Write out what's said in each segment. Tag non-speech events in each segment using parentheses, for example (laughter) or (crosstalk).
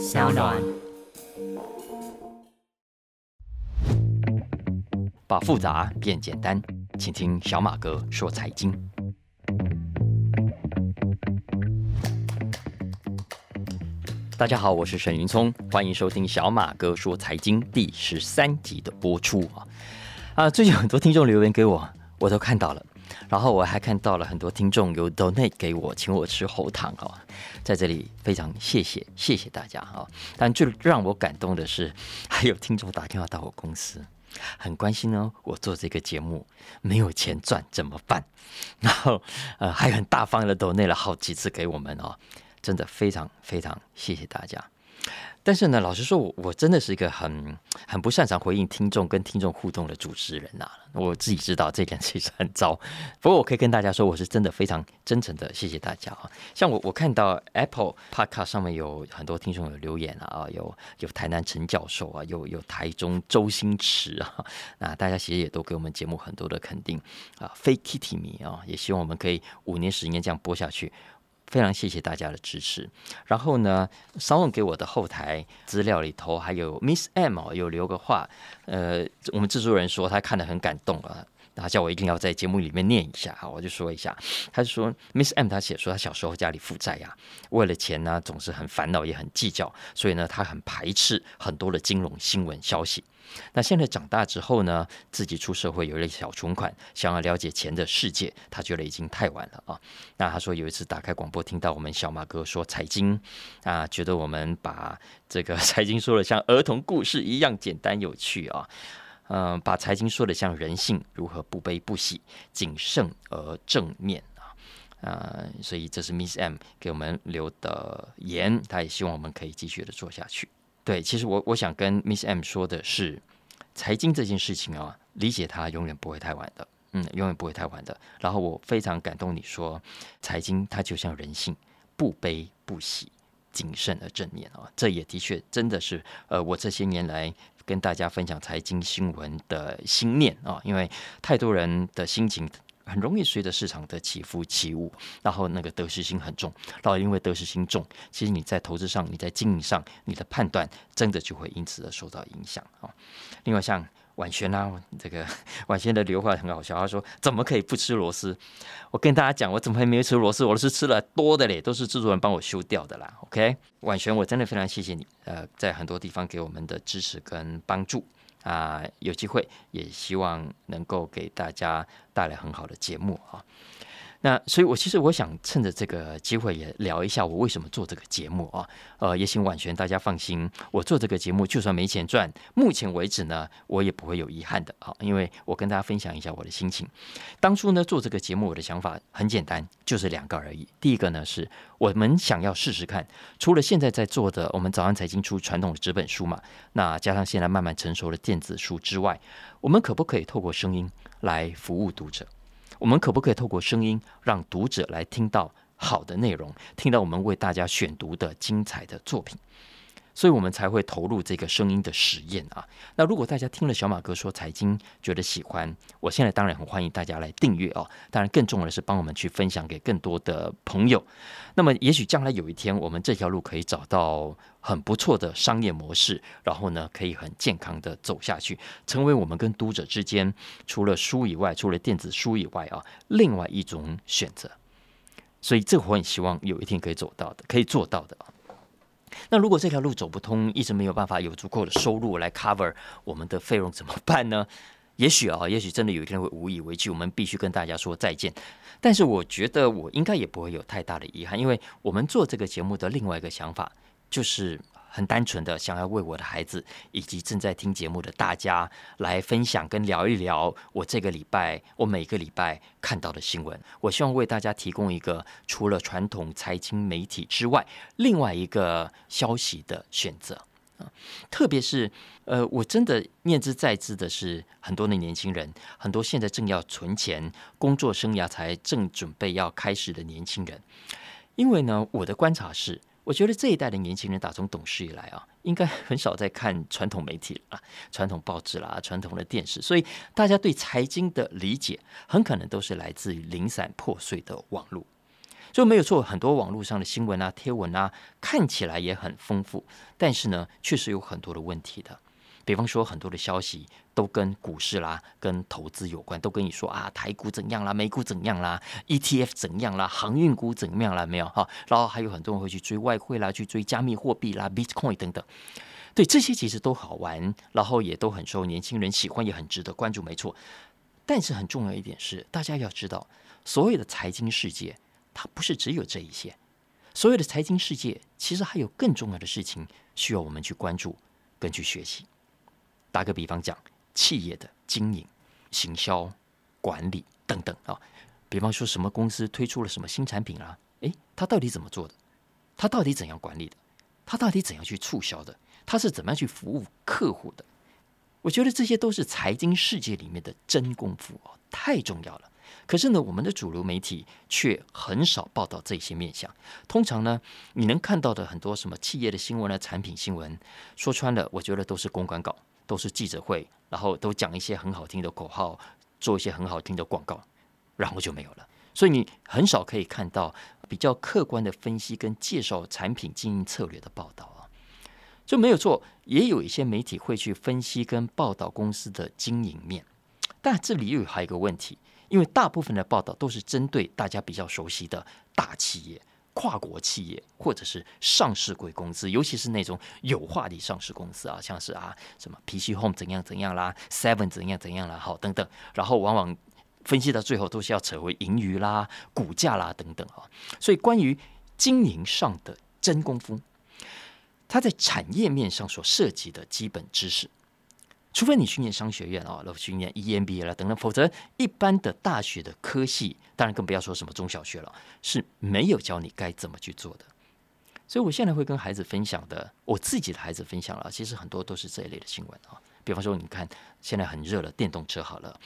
小暖。把复杂变简单，请听小马哥说财经。大家好，我是沈云聪，欢迎收听小马哥说财经第十三集的播出啊！啊，最近很多听众留言给我，我都看到了，然后我还看到了很多听众有 donate 给我，请我吃喉糖啊，在这里非常谢谢谢谢大家啊！但最让我感动的是，还有听众打电话到我公司。很关心呢，我做这个节目没有钱赚怎么办？(laughs) 然后呃，还很大方的 donate 了好几次给我们哦，真的非常非常谢谢大家。但是呢，老实说，我我真的是一个很很不擅长回应听众跟听众互动的主持人呐。我自己知道这点其实很糟，不过我可以跟大家说，我是真的非常真诚的谢谢大家啊。像我我看到 Apple Podcast 上面有很多听众有留言啊，有有台南陈教授啊，有有台中周星驰啊，(laughs) 那大家其实也都给我们节目很多的肯定啊。非 Kitty 迷啊，也希望我们可以五年十年这样播下去。非常谢谢大家的支持。然后呢，稍后给我的后台资料里头还有 Miss M，有留个话。呃，我们制作人说他看得很感动啊，他叫我一定要在节目里面念一下哈，我就说一下。他说 Miss M 他写说他小时候家里负债呀，为了钱呢总是很烦恼也很计较，所以呢他很排斥很多的金融新闻消息。那现在长大之后呢，自己出社会有了小存款，想要了解钱的世界，他觉得已经太晚了啊。那他说有一次打开广播，听到我们小马哥说财经啊，觉得我们把这个 (laughs) 财经说的像儿童故事一样简单有趣啊。嗯，把财经说的像人性，如何不悲不喜，谨慎而正面啊。呃，所以这是 Miss M 给我们留的言，他也希望我们可以继续的做下去。对，其实我我想跟 Miss M 说的是，财经这件事情啊，理解它永远不会太晚的，嗯，永远不会太晚的。然后我非常感动你说，财经它就像人性，不悲不喜，谨慎而正面啊，这也的确真的是呃，我这些年来跟大家分享财经新闻的心念啊，因为太多人的心情。很容易随着市场的起伏起舞，然后那个得失心很重，然后因为得失心重，其实你在投资上、你在经营上，你的判断真的就会因此而受到影响啊。另外像婉璇啊，这个 (laughs) 婉璇的留话很好笑，他说怎么可以不吃螺丝？我跟大家讲，我怎么还没有吃螺丝？我是吃了多的嘞，都是制作人帮我修掉的啦。OK，婉璇，我真的非常谢谢你，呃，在很多地方给我们的支持跟帮助。啊，有机会也希望能够给大家带来很好的节目啊。那所以，我其实我想趁着这个机会也聊一下我为什么做这个节目啊。呃，也请婉璇大家放心，我做这个节目就算没钱赚，目前为止呢，我也不会有遗憾的啊。因为我跟大家分享一下我的心情。当初呢做这个节目，我的想法很简单，就是两个而已。第一个呢是我们想要试试看，除了现在在做的我们早安财经出传统的纸本书嘛，那加上现在慢慢成熟的电子书之外，我们可不可以透过声音来服务读者？我们可不可以透过声音，让读者来听到好的内容，听到我们为大家选读的精彩的作品？所以我们才会投入这个声音的实验啊。那如果大家听了小马哥说财经觉得喜欢，我现在当然很欢迎大家来订阅哦。当然更重要的是帮我们去分享给更多的朋友。那么也许将来有一天，我们这条路可以找到很不错的商业模式，然后呢可以很健康的走下去，成为我们跟读者之间除了书以外，除了电子书以外啊，另外一种选择。所以这我很希望有一天可以走到的，可以做到的。那如果这条路走不通，一直没有办法有足够的收入来 cover 我们的费用怎么办呢？(laughs) 也许啊，也许真的有一天会无以为继，我们必须跟大家说再见。但是我觉得我应该也不会有太大的遗憾，因为我们做这个节目的另外一个想法就是。很单纯的想要为我的孩子以及正在听节目的大家来分享跟聊一聊我这个礼拜我每个礼拜看到的新闻。我希望为大家提供一个除了传统财经媒体之外另外一个消息的选择啊。特别是呃，我真的念之在之的是很多的年轻人，很多现在正要存钱、工作生涯才正准备要开始的年轻人，因为呢，我的观察是。我觉得这一代的年轻人打从懂事以来啊，应该很少在看传统媒体了，传统报纸啦，传统的电视，所以大家对财经的理解很可能都是来自于零散破碎的网络。就没有错，很多网络上的新闻啊、贴文啊，看起来也很丰富，但是呢，确实有很多的问题的。比方说，很多的消息都跟股市啦、跟投资有关，都跟你说啊，台股怎样啦，美股怎样啦，ETF 怎样啦，航运股怎样啦，没有哈。然后还有很多人会去追外汇啦，去追加密货币啦，Bitcoin 等等。对这些其实都好玩，然后也都很受年轻人喜欢，也很值得关注，没错。但是很重要一点是，大家要知道，所有的财经世界，它不是只有这一些。所有的财经世界，其实还有更重要的事情需要我们去关注跟去学习。打个比方讲，企业的经营、行销、管理等等啊，比方说什么公司推出了什么新产品啊，诶，他到底怎么做的？他到底怎样管理的？他到底怎样去促销的？他是怎么样去服务客户的？我觉得这些都是财经世界里面的真功夫哦，太重要了。可是呢，我们的主流媒体却很少报道这些面向。通常呢，你能看到的很多什么企业的新闻啊、产品新闻，说穿了，我觉得都是公关稿。都是记者会，然后都讲一些很好听的口号，做一些很好听的广告，然后就没有了。所以你很少可以看到比较客观的分析跟介绍产品经营策略的报道啊，就没有错。也有一些媒体会去分析跟报道公司的经营面，但这里又还有一个问题，因为大部分的报道都是针对大家比较熟悉的大企业。跨国企业或者是上市贵公司，尤其是那种有话题上市公司啊，像是啊什么 PC Home 怎样怎样啦，Seven 怎样怎样啦，好等等，然后往往分析到最后都是要扯回盈余啦、股价啦等等啊。所以关于经营上的真功夫，它在产业面上所涉及的基本知识。除非你去念商学院啊，然后去念 EMBA 了等等，否则一般的大学的科系，当然更不要说什么中小学了，是没有教你该怎么去做的。所以我现在会跟孩子分享的，我自己的孩子分享了，其实很多都是这一类的新闻啊。比方说，你看现在很热的电动车，好了，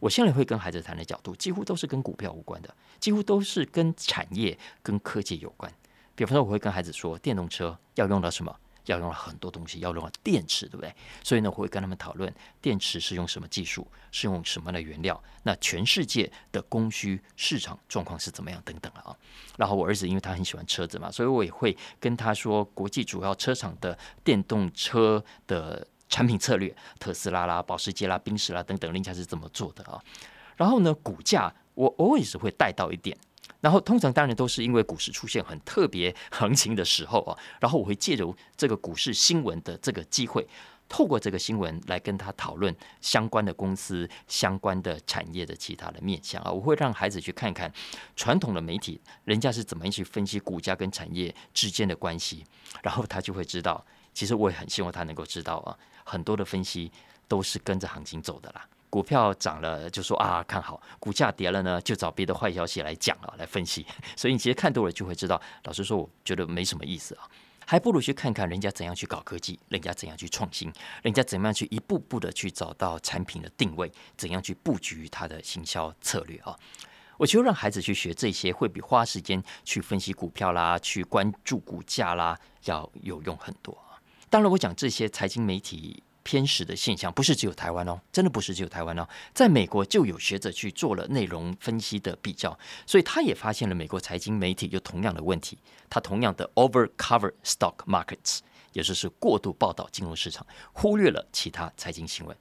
我现在会跟孩子谈的角度，几乎都是跟股票无关的，几乎都是跟产业、跟科技有关。比方说，我会跟孩子说，电动车要用到什么？要用了很多东西，要用了电池，对不对？所以呢，我会跟他们讨论电池是用什么技术，是用什么样的原料，那全世界的供需市场状况是怎么样等等啊。然后我儿子因为他很喜欢车子嘛，所以我也会跟他说国际主要车厂的电动车的产品策略，特斯拉啦、保时捷啦、宾士啦等等，人家是怎么做的啊。然后呢，股价我偶尔是会带到一点。然后通常当然都是因为股市出现很特别行情的时候啊，然后我会借由这个股市新闻的这个机会，透过这个新闻来跟他讨论相关的公司、相关的产业的其他的面向啊，我会让孩子去看看传统的媒体人家是怎么样去分析股价跟产业之间的关系，然后他就会知道，其实我也很希望他能够知道啊，很多的分析都是跟着行情走的啦。股票涨了就说啊看好，股价跌了呢就找别的坏消息来讲啊来分析，所以你其实看多了就会知道，老实说我觉得没什么意思啊，还不如去看看人家怎样去搞科技，人家怎样去创新，人家怎么样去一步步的去找到产品的定位，怎样去布局它的行销策略啊。我觉得让孩子去学这些，会比花时间去分析股票啦，去关注股价啦要有用很多。当然，我讲这些财经媒体。偏食的现象不是只有台湾哦，真的不是只有台湾哦，在美国就有学者去做了内容分析的比较，所以他也发现了美国财经媒体有同样的问题，他同样的 over cover stock markets，也就是过度报道金融市场，忽略了其他财经新闻。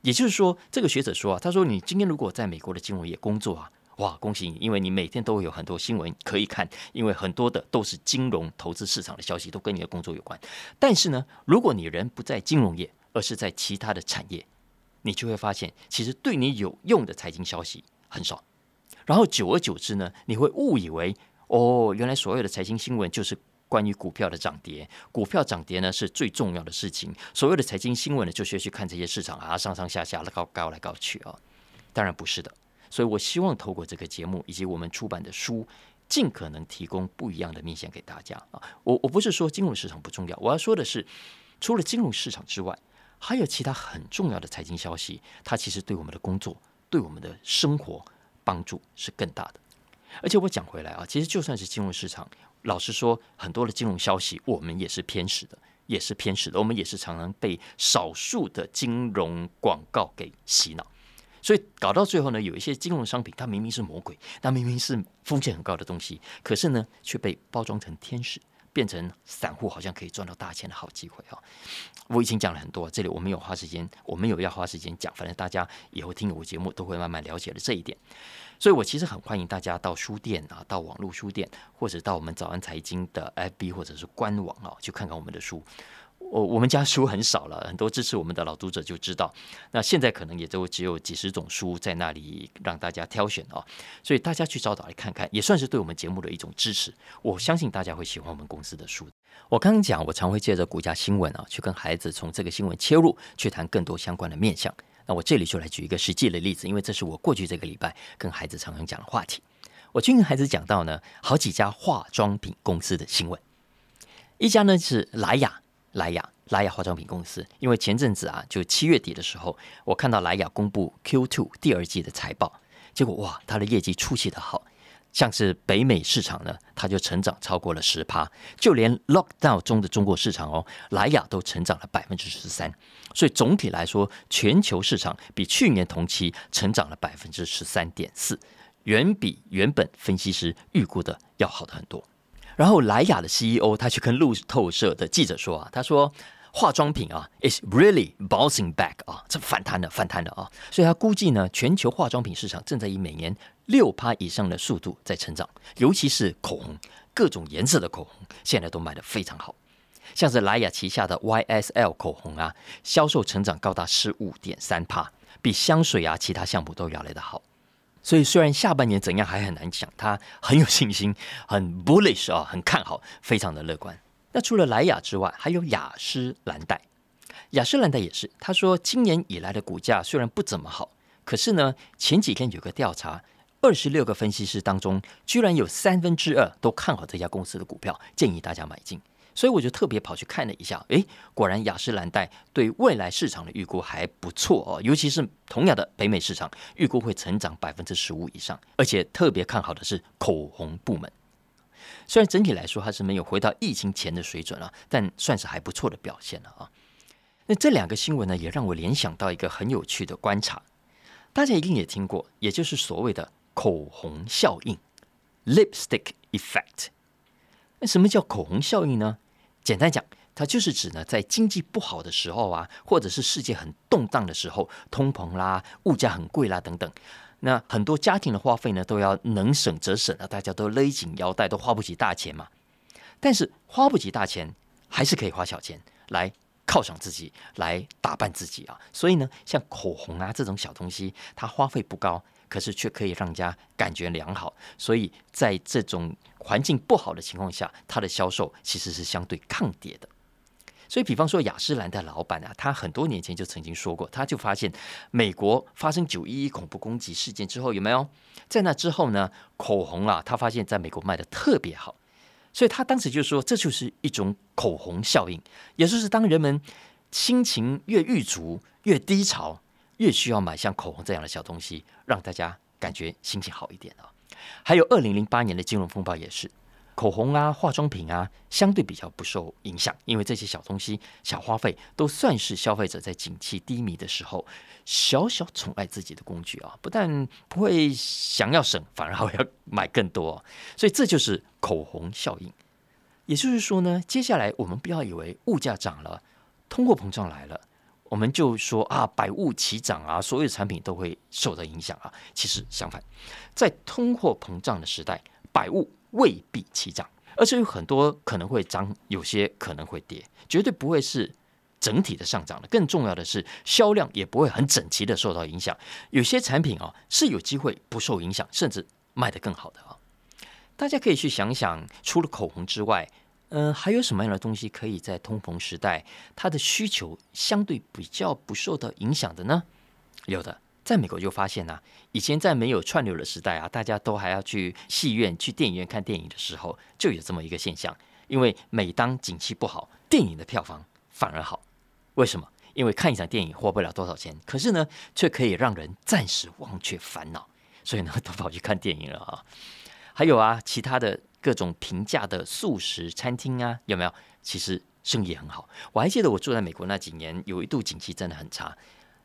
也就是说，这个学者说啊，他说你今天如果在美国的金融业工作啊，哇，恭喜你，因为你每天都会有很多新闻可以看，因为很多的都是金融投资市场的消息，都跟你的工作有关。但是呢，如果你人不在金融业，而是在其他的产业，你就会发现，其实对你有用的财经消息很少。然后久而久之呢，你会误以为，哦，原来所有的财经新闻就是关于股票的涨跌，股票涨跌呢是最重要的事情。所有的财经新闻呢，就需要去看这些市场啊，上上下下、高高来高去啊。当然不是的。所以我希望透过这个节目以及我们出版的书，尽可能提供不一样的面向给大家啊。我我不是说金融市场不重要，我要说的是，除了金融市场之外。还有其他很重要的财经消息，它其实对我们的工作、对我们的生活帮助是更大的。而且我讲回来啊，其实就算是金融市场，老实说，很多的金融消息我们也是偏食的，也是偏食的。我们也是常常被少数的金融广告给洗脑。所以搞到最后呢，有一些金融商品，它明明是魔鬼，它明明是风险很高的东西，可是呢，却被包装成天使。变成散户好像可以赚到大钱的好机会啊！我已经讲了很多，这里我没有花时间，我没有要花时间讲，反正大家以后听我节目都会慢慢了解了这一点。所以我其实很欢迎大家到书店啊，到网络书店，或者到我们早安财经的 FB 或者是官网啊，去看看我们的书。我我们家书很少了，很多支持我们的老读者就知道。那现在可能也都只有几十种书在那里让大家挑选哦，所以大家去找找来看看，也算是对我们节目的一种支持。我相信大家会喜欢我们公司的书。我刚刚讲，我常会借着股价新闻啊，去跟孩子从这个新闻切入，去谈更多相关的面向。那我这里就来举一个实际的例子，因为这是我过去这个礼拜跟孩子常常讲的话题。我去跟孩子讲到呢，好几家化妆品公司的新闻，一家呢是莱雅。莱雅莱雅化妆品公司，因为前阵子啊，就七月底的时候，我看到莱雅公布 Q2 第二季的财报，结果哇，它的业绩出奇的好，像是北美市场呢，它就成长超过了十趴，就连 Lockdown 中的中国市场哦，莱雅都成长了百分之十三，所以总体来说，全球市场比去年同期成长了百分之十三点四，远比原本分析师预估的要好的很多。然后莱雅的 CEO 他去跟路透社的记者说啊，他说化妆品啊，is really bouncing back 啊，这反弹了，反弹了啊，所以他估计呢，全球化妆品市场正在以每年六趴以上的速度在成长，尤其是口红，各种颜色的口红现在都卖得非常好，像是莱雅旗下的 YSL 口红啊，销售成长高达十五点三帕，比香水啊其他项目都要来得好。所以虽然下半年怎样还很难讲，他很有信心，很 bullish 啊，很看好，非常的乐观。那除了莱雅之外，还有雅诗兰黛。雅诗兰黛也是，他说今年以来的股价虽然不怎么好，可是呢，前几天有个调查，二十六个分析师当中，居然有三分之二都看好这家公司的股票，建议大家买进。所以我就特别跑去看了一下，诶，果然雅诗兰黛对未来市场的预估还不错哦，尤其是同样的北美市场，预估会成长百分之十五以上，而且特别看好的是口红部门。虽然整体来说还是没有回到疫情前的水准了，但算是还不错的表现了啊。那这两个新闻呢，也让我联想到一个很有趣的观察，大家一定也听过，也就是所谓的口红效应 （lipstick effect）。那什么叫口红效应呢？简单讲，它就是指呢，在经济不好的时候啊，或者是世界很动荡的时候，通膨啦、物价很贵啦等等，那很多家庭的花费呢，都要能省则省啊，大家都勒紧腰带，都花不起大钱嘛。但是花不起大钱，还是可以花小钱来犒赏自己，来打扮自己啊。所以呢，像口红啊这种小东西，它花费不高，可是却可以让家感觉良好。所以在这种环境不好的情况下，它的销售其实是相对抗跌的。所以，比方说雅诗兰黛老板啊，他很多年前就曾经说过，他就发现美国发生九一一恐怖攻击事件之后，有没有在那之后呢？口红啊，他发现在美国卖的特别好。所以他当时就说，这就是一种口红效应，也就是当人们心情越郁卒、越低潮，越需要买像口红这样的小东西，让大家感觉心情好一点哦。还有二零零八年的金融风暴也是，口红啊、化妆品啊，相对比较不受影响，因为这些小东西、小花费都算是消费者在景气低迷的时候小小宠爱自己的工具啊，不但不会想要省，反而还要买更多，所以这就是口红效应。也就是说呢，接下来我们不要以为物价涨了，通货膨胀来了。我们就说啊，百物齐涨啊，所有产品都会受到影响啊。其实相反，在通货膨胀的时代，百物未必齐涨，而且有很多可能会涨，有些可能会跌，绝对不会是整体的上涨的。更重要的是，销量也不会很整齐的受到影响。有些产品啊是有机会不受影响，甚至卖得更好的啊。大家可以去想想，除了口红之外。嗯，还有什么样的东西可以在通膨时代，它的需求相对比较不受到影响的呢？有的，在美国就发现呐，以前在没有串流的时代啊，大家都还要去戏院、去电影院看电影的时候，就有这么一个现象。因为每当景气不好，电影的票房反而好。为什么？因为看一场电影花不了多少钱，可是呢，却可以让人暂时忘却烦恼，所以呢，都跑去看电影了啊。还有啊，其他的。各种平价的素食餐厅啊，有没有？其实生意很好。我还记得我住在美国那几年，有一度景气真的很差，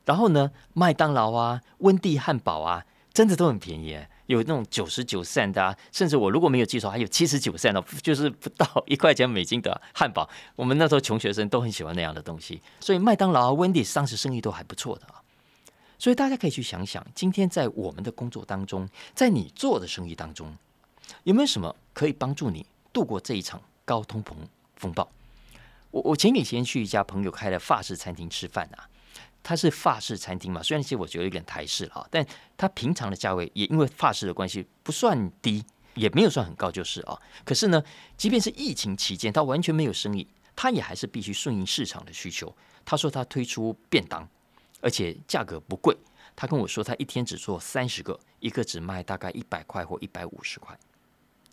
然后呢，麦当劳啊、温蒂汉堡啊，真的都很便宜，有那种九十九 cent 的，甚至我如果没有记错，还有七十九 cent 的，就是不到一块钱美金的汉堡。我们那时候穷学生都很喜欢那样的东西，所以麦当劳、温蒂当时生意都还不错的啊。所以大家可以去想想，今天在我们的工作当中，在你做的生意当中，有没有什么可以帮助你度过这一场高通膨风暴？我我前几天去一家朋友开的法式餐厅吃饭啊。它是法式餐厅嘛，虽然其实我觉得有点台式了啊，但它平常的价位也因为法式的关系不算低，也没有算很高，就是啊。可是呢，即便是疫情期间，它完全没有生意，它也还是必须顺应市场的需求。他说他推出便当，而且价格不贵。他跟我说他一天只做三十个，一个只卖大概一百块或一百五十块。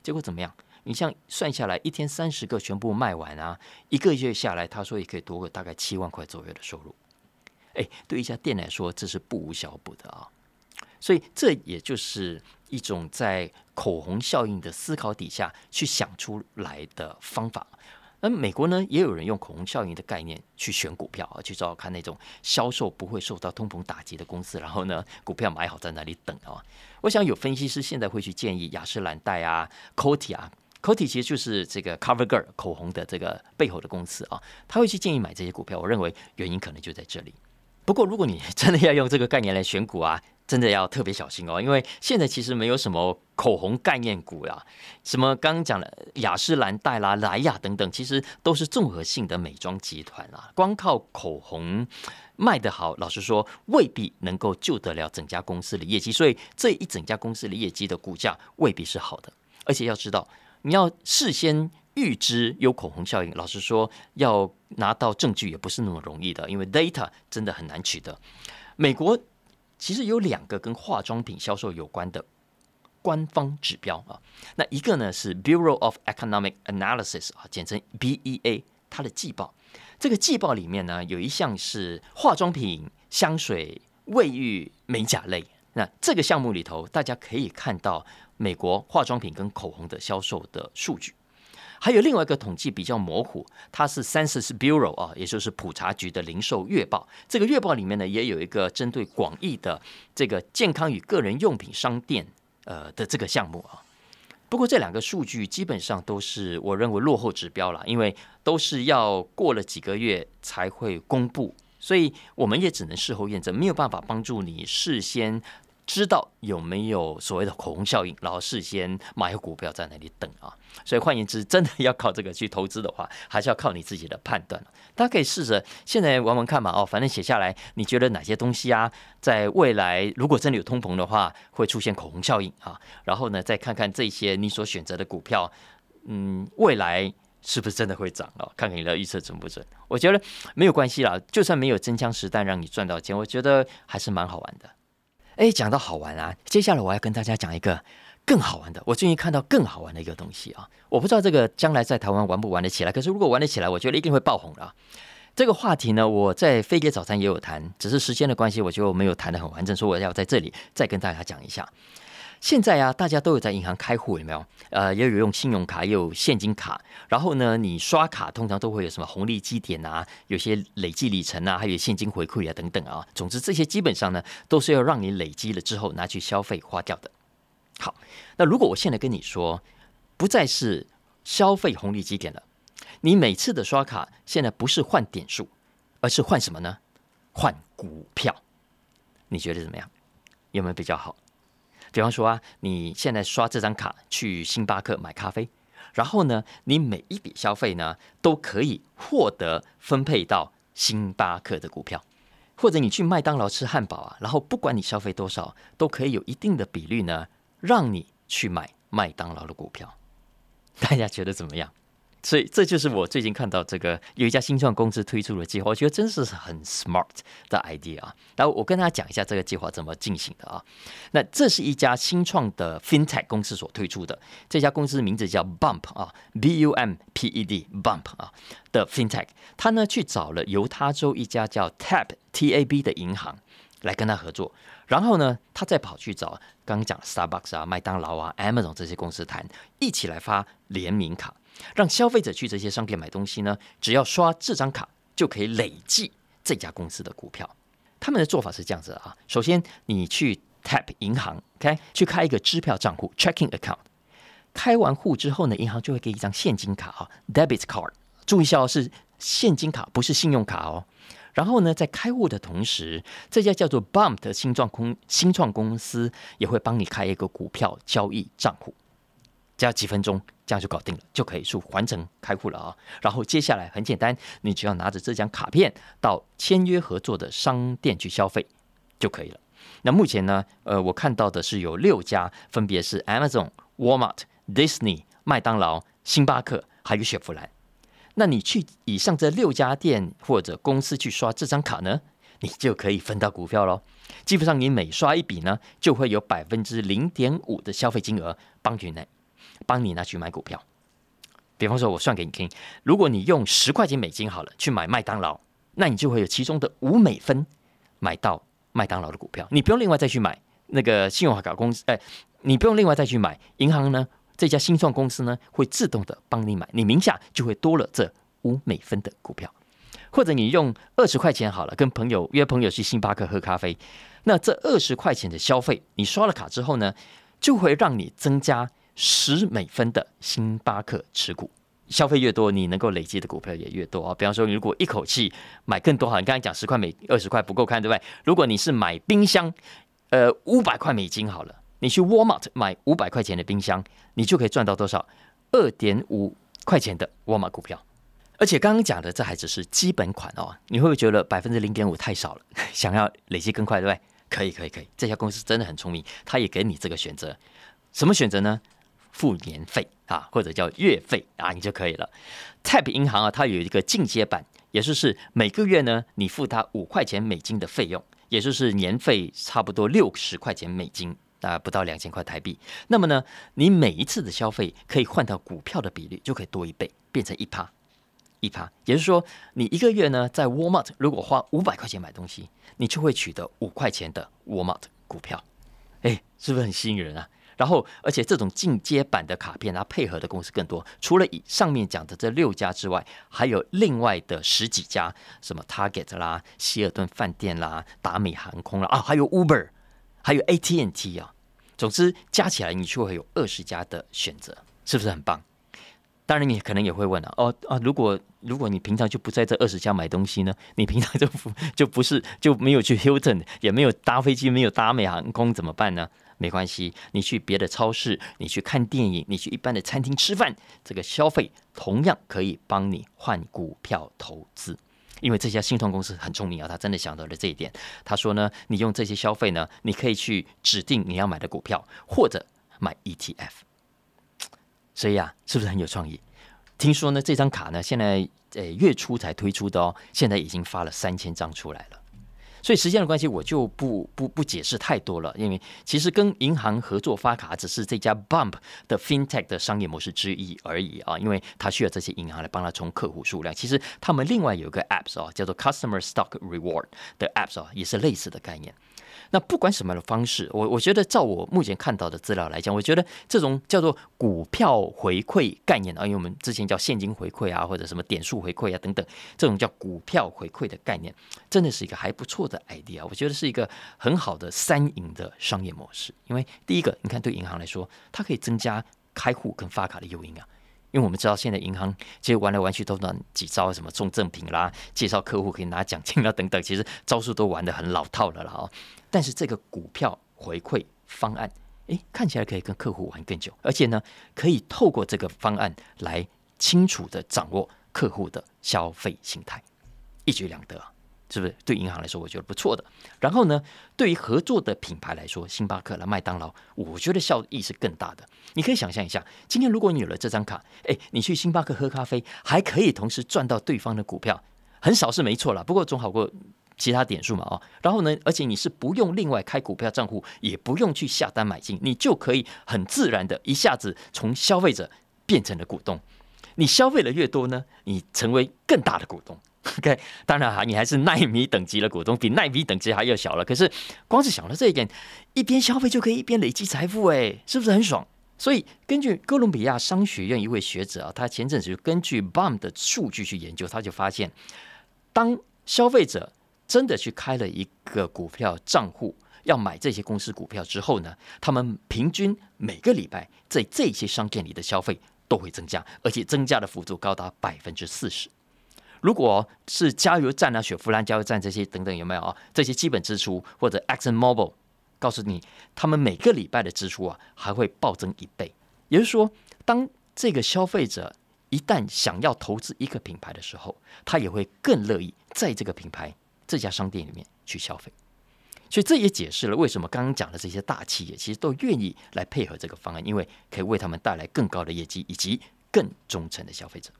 结果怎么样？你像算下来，一天三十个全部卖完啊，一个月下来，他说也可以多个大概七万块左右的收入。哎，对一家店来说，这是不无小补的啊。所以，这也就是一种在口红效应的思考底下去想出来的方法。那美国呢，也有人用口红效应的概念去选股票啊，去找看那种销售不会受到通膨打击的公司，然后呢，股票买好在那里等啊。我想有分析师现在会去建议雅诗兰黛啊、Coty 啊，Coty 其实就是这个 CoverGirl 口红的这个背后的公司啊，他会去建议买这些股票。我认为原因可能就在这里。不过，如果你真的要用这个概念来选股啊，真的要特别小心哦，因为现在其实没有什么口红概念股啊，什么刚刚讲的雅诗兰黛啦、莱雅等等，其实都是综合性的美妆集团啊，光靠口红卖得好，老实说未必能够救得了整家公司的业绩，所以这一整家公司的业绩的股价未必是好的，而且要知道，你要事先。预知有口红效应，老实说，要拿到证据也不是那么容易的，因为 data 真的很难取得。美国其实有两个跟化妆品销售有关的官方指标啊，那一个呢是 Bureau of Economic Analysis 啊，简称 BEA，它的季报。这个季报里面呢有一项是化妆品、香水、卫浴、美甲类。那这个项目里头，大家可以看到美国化妆品跟口红的销售的数据。还有另外一个统计比较模糊，它是 Census Bureau 啊，也就是普查局的零售月报。这个月报里面呢，也有一个针对广义的这个健康与个人用品商店呃的这个项目啊。不过这两个数据基本上都是我认为落后指标了，因为都是要过了几个月才会公布，所以我们也只能事后验证，没有办法帮助你事先。知道有没有所谓的口红效应，然后事先买股票在那里等啊？所以换言之，真的要靠这个去投资的话，还是要靠你自己的判断大家可以试着现在玩玩看嘛，哦，反正写下来，你觉得哪些东西啊，在未来如果真的有通膨的话，会出现口红效应啊？然后呢，再看看这些你所选择的股票，嗯，未来是不是真的会涨哦？看看你的预测准不准？我觉得没有关系啦，就算没有真枪实弹让你赚到钱，我觉得还是蛮好玩的。哎，讲到好玩啊！接下来我要跟大家讲一个更好玩的。我最近看到更好玩的一个东西啊！我不知道这个将来在台湾玩不玩得起来，可是如果玩得起来，我觉得一定会爆红的啊。这个话题呢，我在飞碟早餐也有谈，只是时间的关系，我就没有谈得很完整，所以我要在这里再跟大家讲一下。现在啊，大家都有在银行开户，有没有？呃，也有用信用卡，也有现金卡。然后呢，你刷卡通常都会有什么红利积点啊，有些累计里程啊，还有现金回馈啊等等啊。总之，这些基本上呢，都是要让你累积了之后拿去消费花掉的。好，那如果我现在跟你说，不再是消费红利积点了，你每次的刷卡现在不是换点数，而是换什么呢？换股票。你觉得怎么样？有没有比较好？比方说啊，你现在刷这张卡去星巴克买咖啡，然后呢，你每一笔消费呢都可以获得分配到星巴克的股票，或者你去麦当劳吃汉堡啊，然后不管你消费多少，都可以有一定的比率呢，让你去买麦当劳的股票。大家觉得怎么样？所以这就是我最近看到这个有一家新创公司推出的计划，我觉得真是很 smart 的 idea 啊。然后我跟大家讲一下这个计划怎么进行的啊。那这是一家新创的 fintech 公司所推出的，这家公司名字叫 Bump 啊，B U M P E D Bump 啊的 fintech，他呢去找了犹他州一家叫 Tab T A B 的银行来跟他合作，然后呢他再跑去找刚刚讲 Starbucks 啊、麦当劳啊、Amazon 这些公司谈，一起来发联名卡。让消费者去这些商店买东西呢，只要刷这张卡就可以累计这家公司的股票。他们的做法是这样子啊，首先你去 tap 银行，OK，去开一个支票账户 checking account。开完户之后呢，银行就会给一张现金卡啊，debit card。注意一下哦，是现金卡，不是信用卡哦。然后呢，在开户的同时，这家叫做 Bump 的新创公新创公司也会帮你开一个股票交易账户，只要几分钟，这样就搞定了，就可以去完成开户了啊。然后接下来很简单，你只要拿着这张卡片到签约合作的商店去消费就可以了。那目前呢，呃，我看到的是有六家，分别是 Amazon、Walmart、Disney、麦当劳、星巴克，还有雪佛兰。那你去以上这六家店或者公司去刷这张卡呢，你就可以分到股票喽。基本上你每刷一笔呢，就会有百分之零点五的消费金额帮你拿，帮你拿去买股票。比方说，我算给你听，如果你用十块钱美金好了去买麦当劳，那你就会有其中的五美分买到麦当劳的股票，你不用另外再去买那个信用卡公司，哎，你不用另外再去买银行呢。这家新创公司呢，会自动的帮你买，你名下就会多了这五美分的股票，或者你用二十块钱好了，跟朋友约朋友去星巴克喝咖啡，那这二十块钱的消费，你刷了卡之后呢，就会让你增加十美分的星巴克持股，消费越多，你能够累积的股票也越多啊。比方说，你如果一口气买更多，好，你刚才讲十块美二十块不够看，对不对？如果你是买冰箱，呃，五百块美金好了。你去 Walmart 买五百块钱的冰箱，你就可以赚到多少？二点五块钱的 Walmart 股票。而且刚刚讲的这还只是基本款哦，你会不会觉得百分之零点五太少了？(laughs) 想要累积更快，对不对？可以，可以，可以。这家公司真的很聪明，他也给你这个选择。什么选择呢？付年费啊，或者叫月费啊，你就可以了。Tap 银行啊，它有一个进阶版，也就是每个月呢，你付它五块钱美金的费用，也就是年费差不多六十块钱美金。啊，不到两千块台币。那么呢，你每一次的消费可以换到股票的比率就可以多一倍，变成一趴一趴。也就是说，你一个月呢，在 Walmart 如果花五百块钱买东西，你就会取得五块钱的 Walmart 股票。哎，是不是很吸引人啊？然后，而且这种进阶版的卡片，它配合的公司更多。除了以上面讲的这六家之外，还有另外的十几家，什么 Target 啦、希尔顿饭店啦、达美航空啦，啊，还有 Uber。还有 AT&T 啊，总之加起来你就会有二十家的选择，是不是很棒？当然你可能也会问了，哦啊，如果如果你平常就不在这二十家买东西呢？你平常就不就不是就没有去 Hilton，也没有搭飞机，没有搭美航空怎么办呢？没关系，你去别的超市，你去看电影，你去一般的餐厅吃饭，这个消费同样可以帮你换股票投资。因为这家新创公司很聪明啊，他真的想到了这一点。他说呢，你用这些消费呢，你可以去指定你要买的股票，或者买 ETF。所以啊，是不是很有创意？听说呢，这张卡呢，现在呃月初才推出的哦，现在已经发了三千张出来了。所以时间的关系，我就不不不解释太多了。因为其实跟银行合作发卡，只是这家 Bump 的 FinTech 的商业模式之一而已啊。因为它需要这些银行来帮他充客户数量。其实他们另外有一个 Apps 啊，叫做 Customer Stock Reward 的 Apps 啊，也是类似的概念。那不管什么样的方式，我我觉得照我目前看到的资料来讲，我觉得这种叫做股票回馈概念啊，因为我们之前叫现金回馈啊，或者什么点数回馈啊等等，这种叫股票回馈的概念，真的是一个还不错的 idea。我觉得是一个很好的三赢的商业模式。因为第一个，你看对银行来说，它可以增加开户跟发卡的诱因啊。因为我们知道现在银行其实玩来玩去都那几招，什么送赠品啦，介绍客户可以拿奖金啊等等，其实招数都玩的很老套了啦。哦。但是这个股票回馈方案，诶，看起来可以跟客户玩更久，而且呢，可以透过这个方案来清楚的掌握客户的消费心态，一举两得，是不是？对银行来说，我觉得不错的。然后呢，对于合作的品牌来说，星巴克了、麦当劳，我觉得效益是更大的。你可以想象一下，今天如果你有了这张卡，诶，你去星巴克喝咖啡，还可以同时赚到对方的股票，很少是没错了，不过总好过。其他点数嘛，哦，然后呢，而且你是不用另外开股票账户，也不用去下单买进，你就可以很自然的一下子从消费者变成了股东。你消费的越多呢，你成为更大的股东。(laughs) OK，当然哈，你还是奈米等级的股东，比奈米等级还要小了。可是光是想到这一点，一边消费就可以一边累积财富，哎，是不是很爽？所以根据哥伦比亚商学院一位学者啊，他前阵子就根据 BUM 的数据去研究，他就发现，当消费者真的去开了一个股票账户，要买这些公司股票之后呢，他们平均每个礼拜在这些商店里的消费都会增加，而且增加的幅度高达百分之四十。如果是加油站啊、雪佛兰加油站这些等等有没有啊？这些基本支出或者 Exxon Mobil 告诉你，他们每个礼拜的支出啊还会暴增一倍。也就是说，当这个消费者一旦想要投资一个品牌的时候，他也会更乐意在这个品牌这家商店里面去消费。所以这也解释了为什么刚刚讲的这些大企业其实都愿意来配合这个方案，因为可以为他们带来更高的业绩以及更忠诚的消费者。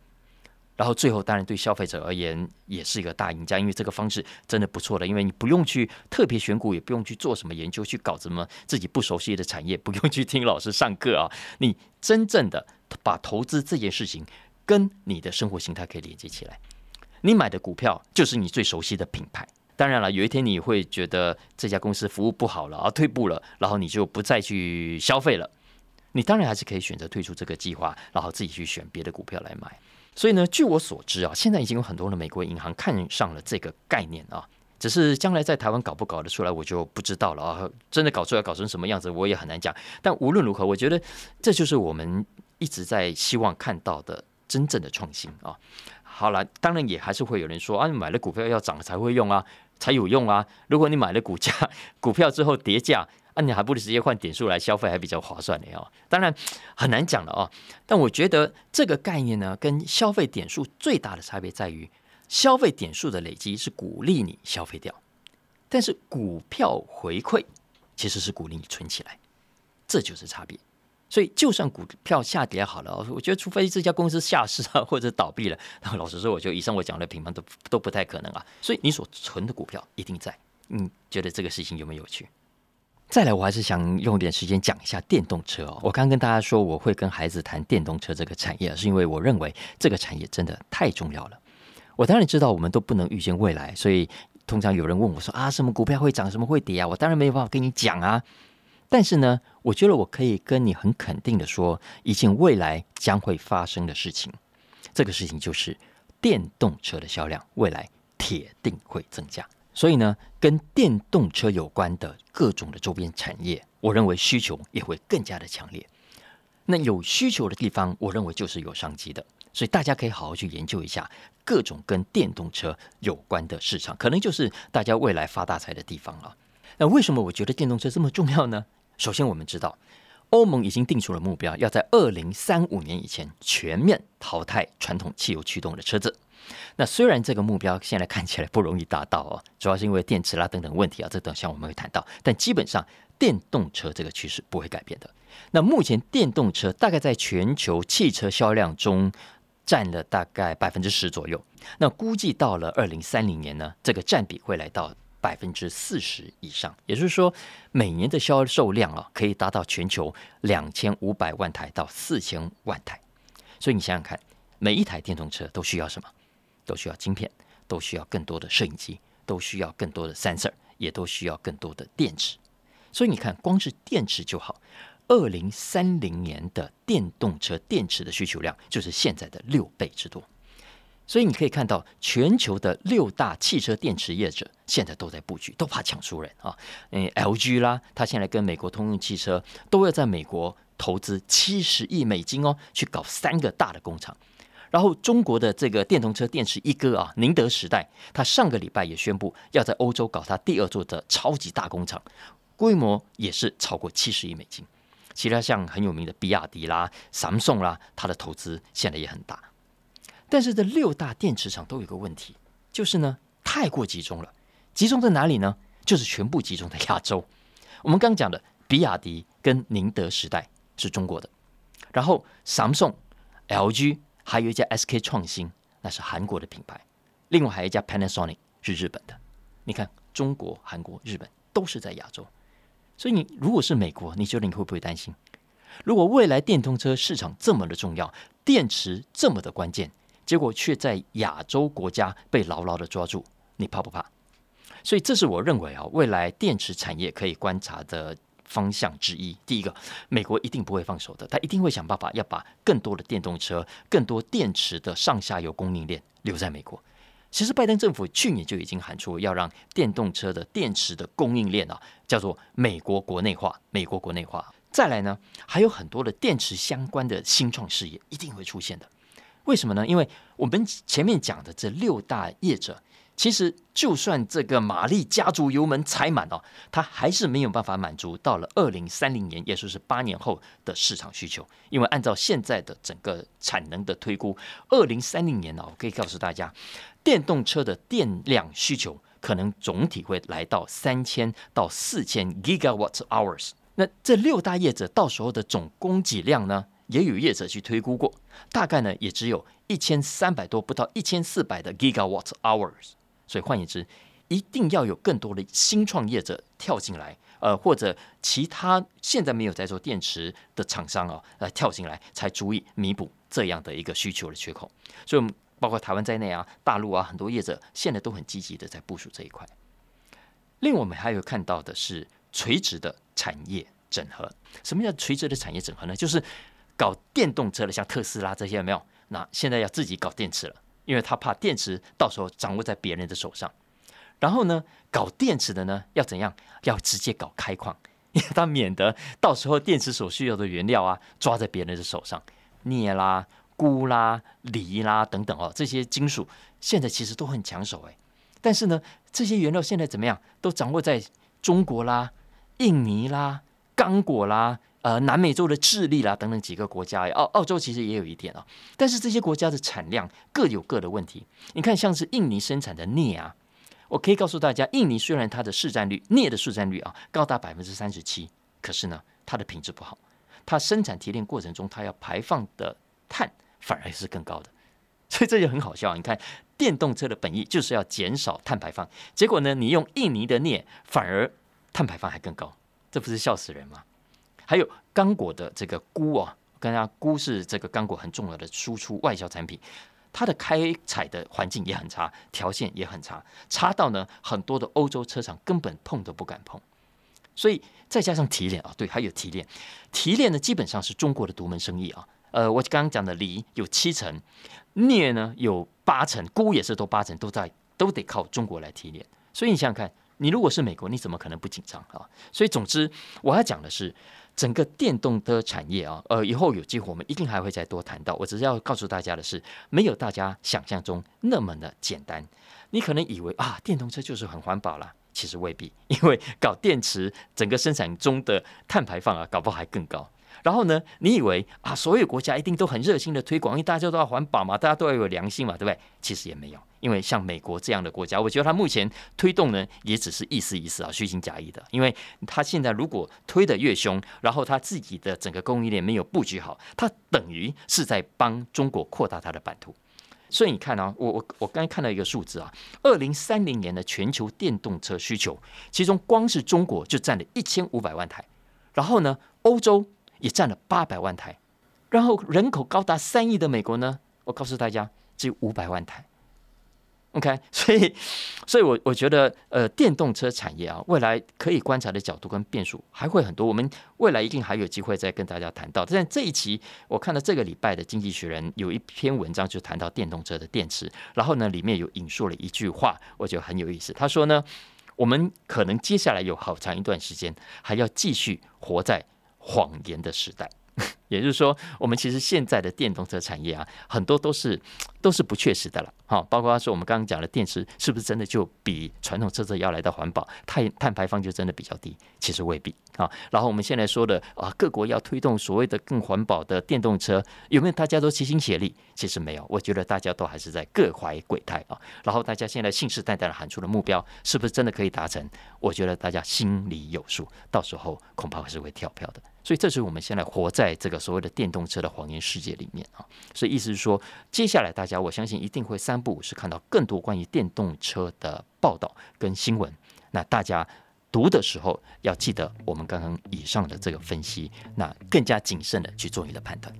然后最后，当然对消费者而言也是一个大赢家，因为这个方式真的不错的，因为你不用去特别选股，也不用去做什么研究，去搞什么自己不熟悉的产业，不用去听老师上课啊。(laughs) 你真正的把投资这件事情跟你的生活形态可以连接起来，你买的股票就是你最熟悉的品牌。当然了，有一天你会觉得这家公司服务不好了，而退步了，然后你就不再去消费了。你当然还是可以选择退出这个计划，然后自己去选别的股票来买。所以呢，据我所知啊，现在已经有很多的美国银行看上了这个概念啊，只是将来在台湾搞不搞得出来，我就不知道了啊。真的搞出来，搞成什么样子，我也很难讲。但无论如何，我觉得这就是我们一直在希望看到的真正的创新啊。好了，当然也还是会有人说啊，你买了股票要涨才会用啊，(laughs) 才有用啊。如果你买了股价 (laughs) 股票之后跌价。那你还不如直接换点数来消费，还比较划算的哦。当然很难讲了哦。但我觉得这个概念呢，跟消费点数最大的差别在于，消费点数的累积是鼓励你消费掉，但是股票回馈其实是鼓励你存起来，这就是差别。所以就算股票下跌好了，我觉得除非这家公司下市啊或者倒闭了，那老实说，我觉得以上我讲的品牌都都不太可能啊。所以你所存的股票一定在。你觉得这个事情有没有趣？再来，我还是想用点时间讲一下电动车哦。我刚跟大家说，我会跟孩子谈电动车这个产业，是因为我认为这个产业真的太重要了。我当然知道我们都不能预见未来，所以通常有人问我说啊，什么股票会涨，什么会跌啊？我当然没有办法跟你讲啊。但是呢，我觉得我可以跟你很肯定的说，一件未来将会发生的事情。这个事情就是电动车的销量未来铁定会增加。所以呢，跟电动车有关的各种的周边产业，我认为需求也会更加的强烈。那有需求的地方，我认为就是有商机的。所以大家可以好好去研究一下各种跟电动车有关的市场，可能就是大家未来发大财的地方了。那为什么我觉得电动车这么重要呢？首先，我们知道欧盟已经定出了目标，要在二零三五年以前全面淘汰传统汽油驱动的车子。那虽然这个目标现在看起来不容易达到哦，主要是因为电池啦等等问题啊，这等下我们会谈到。但基本上电动车这个趋势不会改变的。那目前电动车大概在全球汽车销量中占了大概百分之十左右。那估计到了二零三零年呢，这个占比会来到百分之四十以上。也就是说，每年的销售量啊，可以达到全球两千五百万台到四千万台。所以你想想看，每一台电动车都需要什么？都需要晶片，都需要更多的摄影机，都需要更多的 sensor，也都需要更多的电池。所以你看，光是电池就好，二零三零年的电动车电池的需求量就是现在的六倍之多。所以你可以看到，全球的六大汽车电池业者现在都在布局，都怕抢输人啊。嗯，LG 啦，他现在跟美国通用汽车都要在美国投资七十亿美金哦，去搞三个大的工厂。然后，中国的这个电动车电池一哥啊，宁德时代，他上个礼拜也宣布要在欧洲搞他第二座的超级大工厂，规模也是超过七十亿美金。其他像很有名的比亚迪啦、Samsung 啦，它的投资现在也很大。但是这六大电池厂都有一个问题，就是呢太过集中了。集中在哪里呢？就是全部集中在亚洲。我们刚讲的比亚迪跟宁德时代是中国的，然后 Samsung、LG。还有一家 SK 创新，那是韩国的品牌。另外还有一家 Panasonic 是日本的。你看，中国、韩国、日本都是在亚洲。所以你如果是美国，你觉得你会不会担心？如果未来电动车市场这么的重要，电池这么的关键，结果却在亚洲国家被牢牢的抓住，你怕不怕？所以这是我认为啊，未来电池产业可以观察的。方向之一，第一个，美国一定不会放手的，他一定会想办法要把更多的电动车、更多电池的上下游供应链留在美国。其实拜登政府去年就已经喊出要让电动车的电池的供应链啊，叫做美国国内化。美国国内化，再来呢，还有很多的电池相关的新创事业一定会出现的。为什么呢？因为我们前面讲的这六大业者。其实，就算这个马力加足油门踩满哦，它还是没有办法满足到了二零三零年，也就是八年后的市场需求。因为按照现在的整个产能的推估，二零三零年呢，我可以告诉大家，电动车的电量需求可能总体会来到三千到四千 gigawatt hours。那这六大业者到时候的总供给量呢，也有业者去推估过，大概呢也只有一千三百多，不到一千四百的 gigawatt hours。所以换言之，一定要有更多的新创业者跳进来，呃，或者其他现在没有在做电池的厂商啊，来跳进来，才足以弥补这样的一个需求的缺口。所以，包括台湾在内啊，大陆啊，很多业者现在都很积极的在部署这一块。另外，我们还有看到的是垂直的产业整合。什么叫垂直的产业整合呢？就是搞电动车的，像特斯拉这些，有没有？那现在要自己搞电池了。因为他怕电池到时候掌握在别人的手上，然后呢，搞电池的呢要怎样？要直接搞开矿，因为他免得到时候电池所需要的原料啊抓在别人的手上，镍啦、钴啦、锂啦等等哦，这些金属现在其实都很抢手哎，但是呢，这些原料现在怎么样？都掌握在中国啦、印尼啦、刚果啦。呃，南美洲的智利啦等等几个国家，澳澳洲其实也有一点啊，但是这些国家的产量各有各的问题。你看，像是印尼生产的镍啊，我可以告诉大家，印尼虽然它的市占率镍的市占率啊高达百分之三十七，可是呢，它的品质不好，它生产提炼过程中它要排放的碳反而是更高的，(laughs) 所以这就很好笑。你看，电动车的本意就是要减少碳排放，结果呢，你用印尼的镍反而碳排放还更高，这不是笑死人吗？还有刚果的这个钴啊，跟大家钴是这个刚果很重要的输出外销产品，它的开采的环境也很差，条件也很差，差到呢很多的欧洲车厂根本碰都不敢碰。所以再加上提炼啊，对，还有提炼，提炼呢基本上是中国的独门生意啊。呃，我刚刚讲的锂有七成，镍呢有八成，钴也是都八成，都在都得靠中国来提炼。所以你想想看，你如果是美国，你怎么可能不紧张啊？所以总之我要讲的是。整个电动的产业啊，呃，以后有机会我们一定还会再多谈到。我只是要告诉大家的是，没有大家想象中那么的简单。你可能以为啊，电动车就是很环保了，其实未必，因为搞电池整个生产中的碳排放啊，搞不好还更高。然后呢，你以为啊，所有国家一定都很热心的推广，因为大家都要环保嘛，大家都要有良心嘛，对不对？其实也没有。因为像美国这样的国家，我觉得它目前推动呢，也只是意思意思啊，虚情假意的。因为它现在如果推的越凶，然后它自己的整个供应链没有布局好，它等于是在帮中国扩大它的版图。所以你看啊，我我我刚才看到一个数字啊，二零三零年的全球电动车需求，其中光是中国就占了一千五百万台，然后呢，欧洲也占了八百万台，然后人口高达三亿的美国呢，我告诉大家只有五百万台。OK，(laughs) 所以，所以我我觉得，呃，电动车产业啊，未来可以观察的角度跟变数还会很多。我们未来一定还有机会再跟大家谈到。但这一期，我看到这个礼拜的《经济学人》有一篇文章，就谈到电动车的电池。然后呢，里面有引述了一句话，我觉得很有意思。他说呢，我们可能接下来有好长一段时间，还要继续活在谎言的时代。也就是说，我们其实现在的电动车产业啊，很多都是都是不确实的了。好，包括他说我们刚刚讲的电池是不是真的就比传统车子要来的环保，碳碳排放就真的比较低？其实未必啊。然后我们现在说的啊，各国要推动所谓的更环保的电动车，有没有大家都齐心协力？其实没有，我觉得大家都还是在各怀鬼胎啊。然后大家现在信誓旦旦的喊出的目标，是不是真的可以达成？我觉得大家心里有数，到时候恐怕还是会跳票的。所以，这是我们现在活在这个所谓的电动车的谎言世界里面啊。所以，意思是说，接下来大家我相信一定会三步五时看到更多关于电动车的报道跟新闻。那大家读的时候要记得我们刚刚以上的这个分析，那更加谨慎的去做你的判断。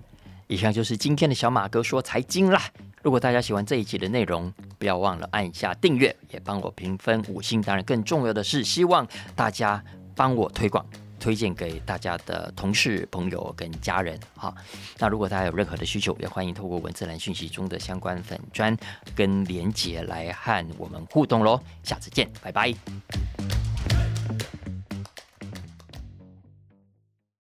以上就是今天的小马哥说财经啦。如果大家喜欢这一集的内容，不要忘了按一下订阅，也帮我评分五星。当然，更重要的是，希望大家帮我推广。推荐给大家的同事、朋友跟家人。好，那如果大家有任何的需求，也欢迎透过文字栏讯息中的相关粉砖跟连结来和我们互动喽。下次见，拜拜。